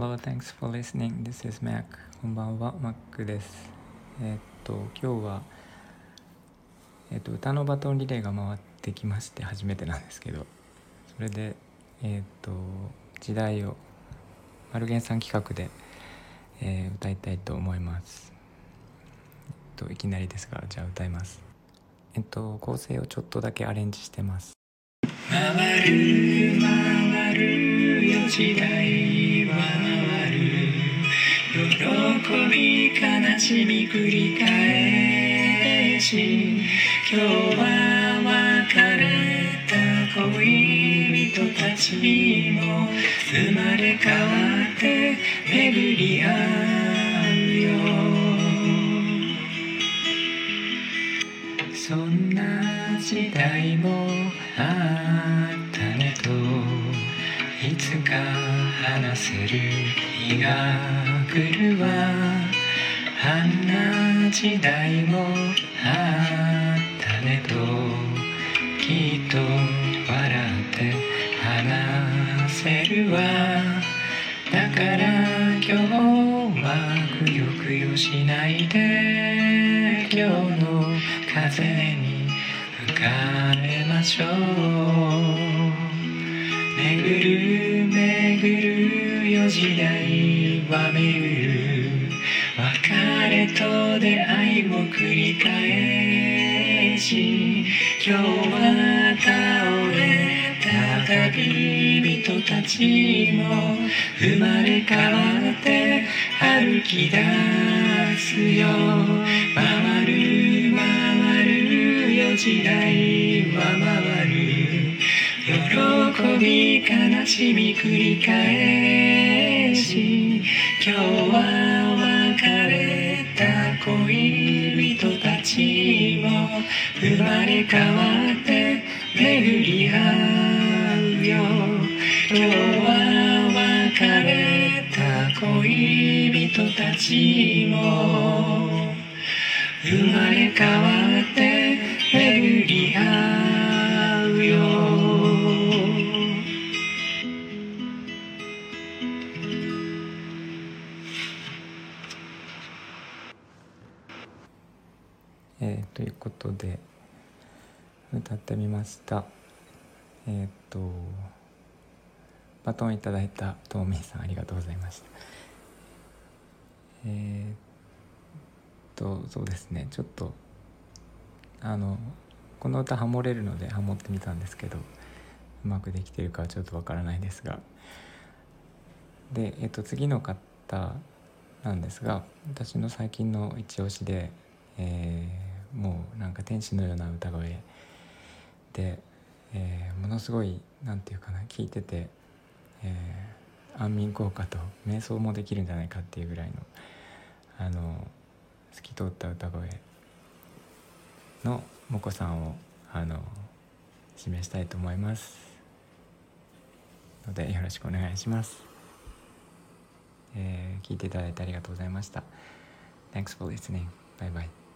Hello, thanks for listening. This is Mac. こんばんは、Mac です。えーっと、今日は、えーっと、歌のバトンリレーが回ってきまして、初めてなんですけど、それで、えーっと、時代を、マルゲンさん企画で、えー歌いたいと思います。えっと、いきなりですが、じゃあ歌います。えっと、構成をちょっとだけアレンジしてます。回る回るよ時代喜び悲しみ繰り返し今日は別れた恋人たちも生まれ変わって巡り合うよ。そんな時代もあったねといつか話せる日がるわあんな時代もあったねときっと笑って話せるわ。だから今日はくよくよしないで今日の風に吹かれましょう。巡る巡るよ時代は巡る繰り返し今日は倒れた旅人たちも生まれ変わって歩き出すよ。回る回るよ時代は回る。喜び悲しみ繰り返し今日は生まれ変わって巡り合うよ今日は別れた恋人たちも生まれ変わって巡り合うよえーということで歌ってみました。えっ、とバトンいただいたトーミーさんありがとうございました。えっ、とそうですね。ちょっとあのこの歌ハモれるのでハモってみたんですけどうまくできてるかはちょっとわからないですが。で、えっと次の方なんですが私の最近の一押しで、えーもうなんか天使のような歌声で、えーものすごいなんていうかな聞いてて、えー安眠効果と瞑想もできるんじゃないかっていうぐらいのあの透き通った歌声のもこさんをあの示したいと思いますのでよろしくお願いします、えー聞いていただいてありがとうございました Thanks for listening. Bye bye.